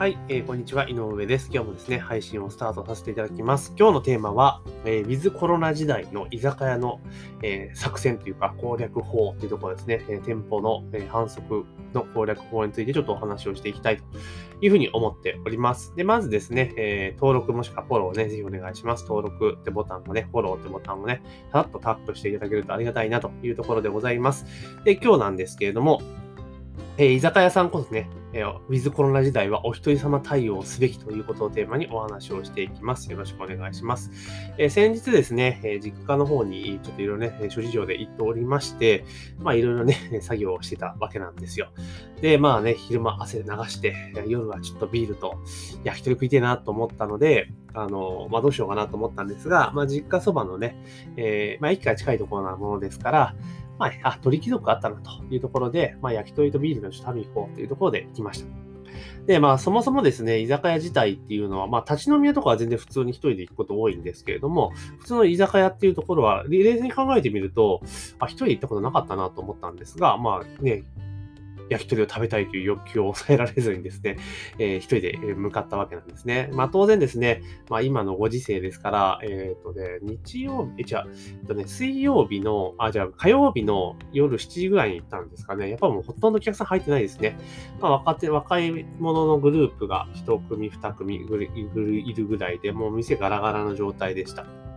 はい、えー、こんにちは、井上です。今日もですね、配信をスタートさせていただきます。今日のテーマは、えー、ウィズコロナ時代の居酒屋の、えー、作戦というか攻略法というところですね、えー、店舗の、えー、反則の攻略法についてちょっとお話をしていきたいというふうに思っております。で、まずですね、えー、登録もしくはフォローをね、ぜひお願いします。登録ってボタンもね、フォローってボタンもね、さらっとタップしていただけるとありがたいなというところでございます。で、今日なんですけれども、えー、居酒屋さんこそね、えー、ウィズコロナ時代はお一人様対応すべきということをテーマにお話をしていきます。よろしくお願いします。えー、先日ですね、えー、実家の方にちょっといろいろね、諸事情で行っておりまして、まあいろいろね、作業をしてたわけなんですよ。で、まあね、昼間汗流して、夜はちょっとビールと焼き鳥食いてえなと思ったので、あの、まあどうしようかなと思ったんですが、まあ実家そばのね、えー、まあ駅から近いところなものですから、まあ、あ、鳥貴族あったなというところで、まあ、焼き鳥とビールの食べに行こうというところで行きました。で、まあ、そもそもですね、居酒屋自体っていうのは、まあ、立ち飲み屋とかは全然普通に一人で行くこと多いんですけれども、普通の居酒屋っていうところは、冷静に考えてみると、あ、一人で行ったことなかったなと思ったんですが、まあね、焼き鳥を食べたいという欲求を抑えられずにですね、えー、一人で向かったわけなんですね。まあ当然ですね、まあ今のご時世ですから、えっ、ー、とね、日曜日、え、じゃあ、えっとね、水曜日の、あ、じゃあ火曜日の夜7時ぐらいに行ったんですかね。やっぱもうほとんどお客さん入ってないですね。まあ若手、若い者のグループが1組、2組ぐるいるぐらいで、もう店ガラガラの状態でした。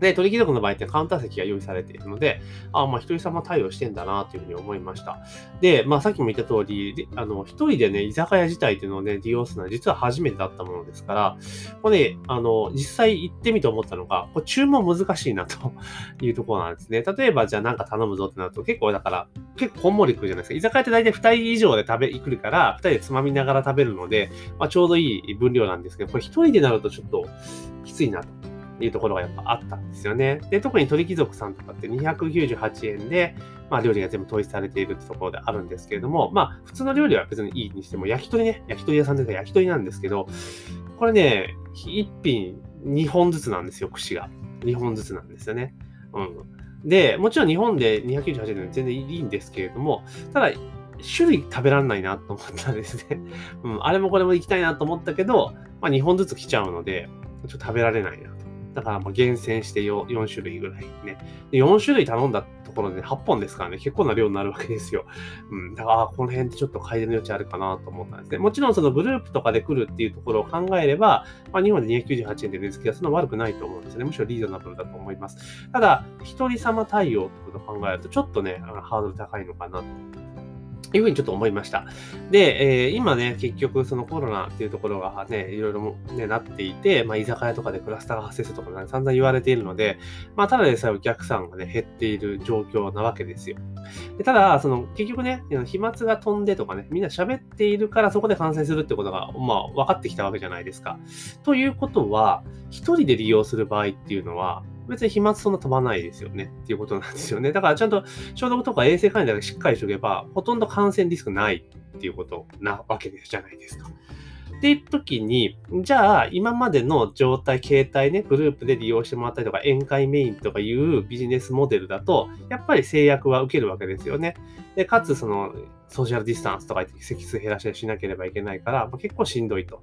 で、鳥貴族の場合ってカウンター席が用意されているので、ああ、まあ一人様対応してんだなというふうに思いました。で、まあさっきも言った通り、あの、一人でね、居酒屋自体っていうのをね、利用するのは実は初めてだったものですから、これね、あの、実際行ってみて思ったのが、これ注文難しいなと いうところなんですね。例えばじゃあなんか頼むぞってなると結構だから、結構こんもり来るじゃないですか。居酒屋って大体二人以上で食べ、来るから、二人でつまみながら食べるので、まあちょうどいい分量なんですけど、これ一人でなるとちょっときついなと。いうところがやっぱあったんですよね。で、特に鳥貴族さんとかって298円で、まあ料理が全部統一されているってところであるんですけれども、まあ普通の料理は別にいいにしても、焼き鳥ね、焼き鳥屋さんですが焼き鳥なんですけど、これね、1品2本ずつなんですよ、串が。2本ずつなんですよね。うん。で、もちろん日本で298円で全然いいんですけれども、ただ、種類食べられないなと思ったんですね。うん、あれもこれも行きたいなと思ったけど、まあ2本ずつ来ちゃうので、ちょっと食べられないなとだからもう厳選して 4, 4種類ぐらいね。で4種類頼んだところで8本ですからね、結構な量になるわけですよ。うん。だから、この辺ってちょっと改善の余地あるかなと思ったんですね。もちろんそのグループとかで来るっていうところを考えれば、まあ、日本で298円で値付けはそんな悪くないと思うんですね。むしろリーズナブルだと思います。ただ、一人様対応ってことを考えると、ちょっとね、あのハードル高いのかなというふうにちょっと思いました。で、えー、今ね、結局そのコロナっていうところがね、いろいろね、なっていて、まあ、居酒屋とかでクラスターが発生するとか、ね、散々言われているので、まあ、ただでさえお客さんがね、減っている状況なわけですよ。でただ、その、結局ね、飛沫が飛んでとかね、みんな喋っているからそこで感染するってことが、まあ、分かってきたわけじゃないですか。ということは、一人で利用する場合っていうのは、別に飛沫そんな飛ばないですよねっていうことなんですよね。だからちゃんと消毒とか衛生管理だけしっかりしておけば、ほとんど感染リスクないっていうことなわけじゃないですか。っていう時に、じゃあ今までの状態、携帯ね、グループで利用してもらったりとか、宴会メインとかいうビジネスモデルだと、やっぱり制約は受けるわけですよね。で、かつその、ソーシャルディスタンスとか席数減らしたりしなければいけないから、まあ、結構しんどいと。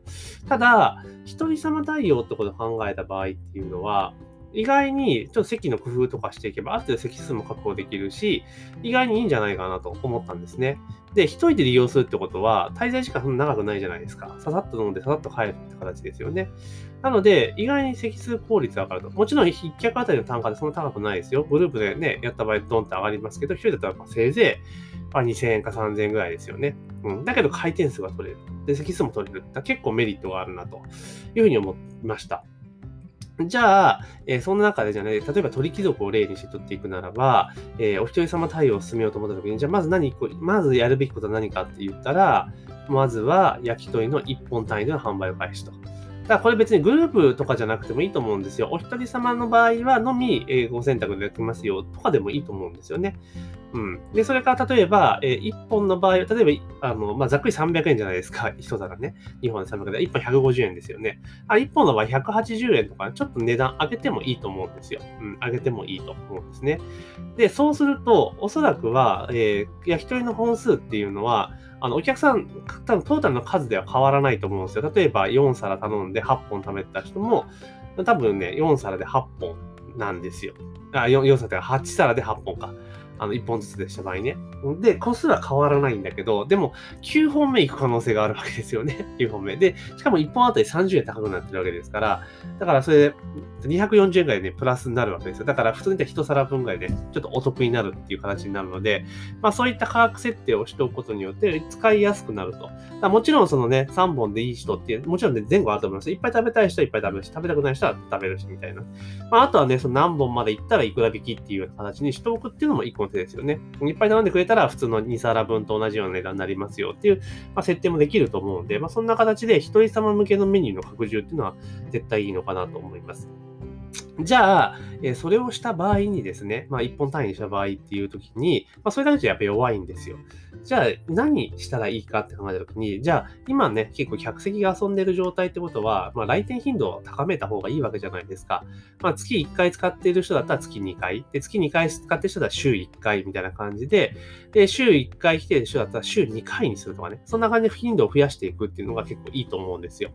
ただ、一人様対応ってことを考えた場合っていうのは、意外にちょっと席の工夫とかしていけば、ある程度席数も確保できるし、意外にいいんじゃないかなと思ったんですね。で、一人で利用するってことは、滞在時間そんな長くないじゃないですか。ささっと飲んで、ささっと帰るって形ですよね。なので、意外に席数効率上がると。もちろん、一客あたりの単価でそんな高くないですよ。グループでね、やった場合、ドンって上がりますけど、一人だったらせいぜい、2000円か3000円ぐらいですよね。うん。だけど、回転数が取れる。で、席数も取れる。結構メリットがあるなというふうに思いました。じゃあ、えー、そんな中でじゃね、例えば鳥貴族を例にして取っていくならば、えー、お一人様対応を進めようと思った時に、じゃあまず何、まずやるべきことは何かって言ったら、まずは焼き鳥の1本単位での販売を開始と。だからこれ別にグループとかじゃなくてもいいと思うんですよ。お一人様の場合はのみ、えー、ご選択できますよとかでもいいと思うんですよね。うん。で、それから例えば、えー、1本の場合は、例えば、あの、まあ、ざっくり300円じゃないですか。1皿ね。2本で300円、1本150円ですよね。あ、1本の場合180円とか、ちょっと値段上げてもいいと思うんですよ。うん、上げてもいいと思うんですね。で、そうすると、おそらくは、えー、焼き鳥の本数っていうのは、あの、お客さん、多分トータルの数では変わらないと思うんですよ。例えば4皿頼んでで8本食べた人も、多分ね、4皿で8本なんですよ。あ、4, 4皿で8皿で8本か。あの、1本ずつでした場合ね。で、個数は変わらないんだけど、でも、9本目行く可能性があるわけですよね。9本目。で、しかも1本あたり30円高くなってるわけですから、だからそれで240円ぐらいね、プラスになるわけですよ。だから普通に言ったら1皿分ぐらいで、ちょっとお得になるっていう形になるので、まあそういった価格設定をしておくことによって使いやすくなると。だもちろんそのね、3本でいい人っていう、もちろんね、前後あると思います。いっぱい食べたい人はいっぱい食べるし、食べたくない人は食べるし、みたいな。まああとはね、その何本まで行ったらいくら引きっていう形にしておくっていうのも一個のですよね。いっぱい頼んでくれたら普通の2皿分と同じような値段になりますよっていう、まあ、設定もできると思うんで、まあ、そんな形で1人様向けのメニューの拡充っていうのは絶対いいのかなと思います。じゃあ、えそれをした場合にですね、まあ、1本単位にした場合っていう時に、まあ、それだけじゃやっぱ弱いんですよ。じゃあ、何したらいいかって考えた時に、じゃあ、今ね、結構客席が遊んでる状態ってことは、まあ、来店頻度を高めた方がいいわけじゃないですか。まあ、月1回使っている人だったら月2回。で、月2回使ってる人だったら週1回みたいな感じで、で、週1回来てる人だったら週2回にするとかね、そんな感じで頻度を増やしていくっていうのが結構いいと思うんですよ。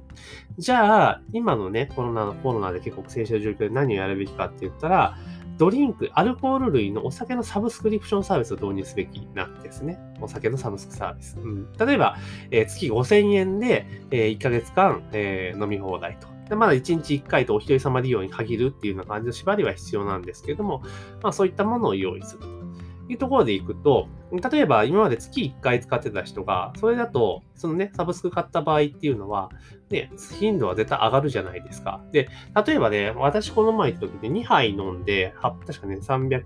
じゃあ、今のね、コロナの、コロナで結構静止の状況で何をやるべきかって言ったら、ドリンク、アルコール類のお酒のサブスクリプションサービスを導入すべきなんですね。お酒のサブスクサービス。うん、例えば、えー、月5000円で、えー、1ヶ月間、えー、飲み放題と。でまだ1日1回とお一人様利用に限るっていうような感じの縛りは必要なんですけれども、まあそういったものを用意すると。いうところでいくと、例えば今まで月1回使ってた人が、それだと、そのね、サブスク買った場合っていうのは、ね、頻度は絶対上がるじゃないですか。で、例えばね、私この前行った時に2杯飲んで、確かね、300、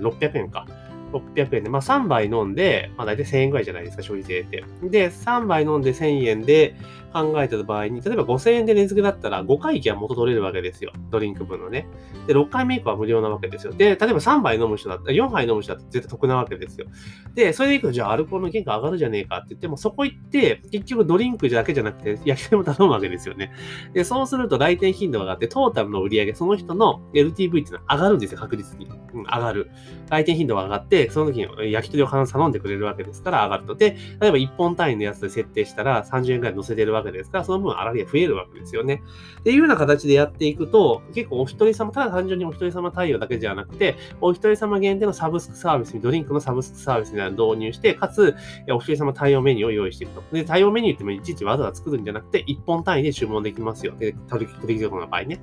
600円か。600円で、まあ3杯飲んで、まあ大体1000円ぐらいじゃないですか、消費税って。で、3杯飲んで1000円で考えた場合に、例えば5000円で値付けだったら5回忌は元取れるわけですよ。ドリンク分のね。で、6回目以降は無料なわけですよ。で、例えば3杯飲む人だったら、4杯飲む人だったら絶対得なわけですよ。で、それでいくと、じゃあアルコールの原価上がるじゃねえかって言っても、そこ行って、結局ドリンクだけじゃなくて、焼き鳥も頼むわけですよね。で、そうすると来店頻度が上がって、トータルの売り上げ、その人の LTV っていうのは上がるんですよ、確実に。うん、上がる。来店頻度が上がって、その時に焼き鳥を頼んでくれるわけですから上がると。で、例えば1本単位のやつで設定したら30円くらい乗せてるわけですから、その分粗利が増えるわけですよね。っていうような形でやっていくと、結構お一人様、ただ単純にお一人様対応だけじゃなくて、お一人様限定のサブスクサービスに、ドリンクのサブスクサービスみたいなのを導入して、かつ、お一人様対応メニューを用意していくと。で、対応メニューってもいちいちわざわざ作るんじゃなくて、1本単位で注文できますよ。で、取引所の場合ね。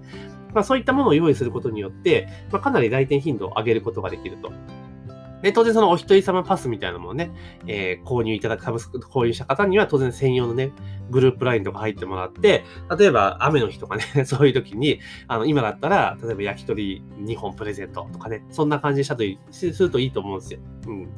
まあ、そういったものを用意することによって、まあ、かなり来店頻度を上げることができると。で、当然そのお一人様パスみたいなのもね、えー、購入いただく、サブスク購入した方には当然専用のね、グループラインとか入ってもらって、例えば雨の日とかね、そういう時に、あの、今だったら、例えば焼き鳥2本プレゼントとかね、そんな感じにしたといするといいと思うんですよ。うん。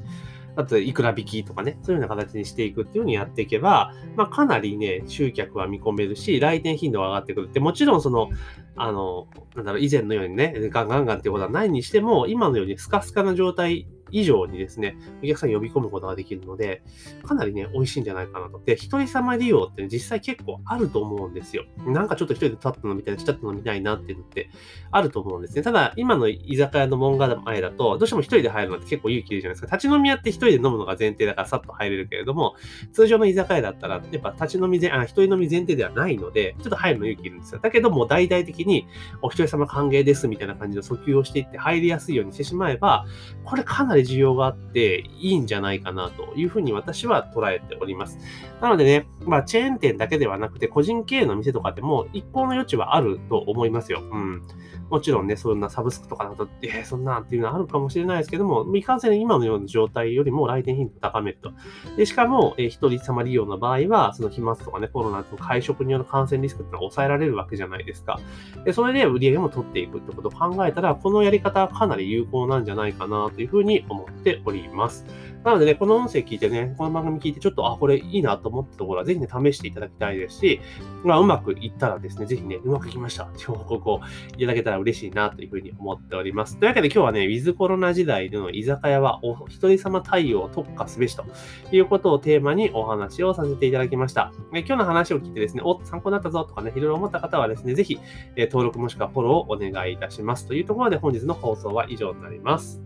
あと、いくら引きとかね、そういうような形にしていくっていうふうにやっていけば、まあ、かなりね、集客は見込めるし、来店頻度は上がってくるって、もちろんその、あの、なんだろう、以前のようにね、ガンガンガンってことはないにしても、今のようにスカスカな状態以上にですね、お客さん呼び込むことができるので、かなりね、美味しいんじゃないかなと。で、一人様利用って、ね、実際結構あると思うんですよ。なんかちょっと一人で立ったのみたいな、ちったのみたいなっていうのってあると思うんですね。ただ、今の居酒屋の門構前だと、どうしても一人で入るのって結構勇気いるじゃないですか。立ち飲み屋って一人で飲むのが前提だからさっと入れるけれども、通常の居酒屋だったら、やっぱ立ち飲み前、あ、一人飲み前提ではないので、ちょっと入るの勇気いるんですよ。だけども、大々的にお一人様歓迎ですみたいな感じの訴求をしていって入りやすいようにしてしまえば、これかなり需要があって、いいんじゃないかなというふうに私は捉えております。なのでね、まあ、チェーン店だけではなくて、個人経営の店とかでも一向の余地はあると思いますよ。うん。もちろんね、そんなサブスクとかだと、えー、そんなっていうのはあるかもしれないですけども、未完成の今のような状態よりも来店頻度を高めると。で、しかも、えー、一人様利用の場合は、その飛沫とかね、コロナと会食による感染リスクっていうのは抑えられるわけじゃないですか。で、それで売り上げも取っていくってことを考えたら、このやり方はかなり有効なんじゃないかなというふうに思っております。なのでね、この音声聞いてね、この番組聞いてちょっと、あ、これいいなと思ったところは、ぜひね、試していただきたいですし、まあ、うまくいったらですね、ぜひね、うまくいきましたって報告をいただけたら嬉しいなというふうに思っております。というわけで今日はね、ウィズコロナ時代での居酒屋はお一人様対応を特化すべしということをテーマにお話をさせていただきました。今日の話を聞いてですね、お、参考になったぞとかね、いろいろ思った方はですね、ぜひ、登録もしくはフォローをお願いいたします。というところで本日の放送は以上になります。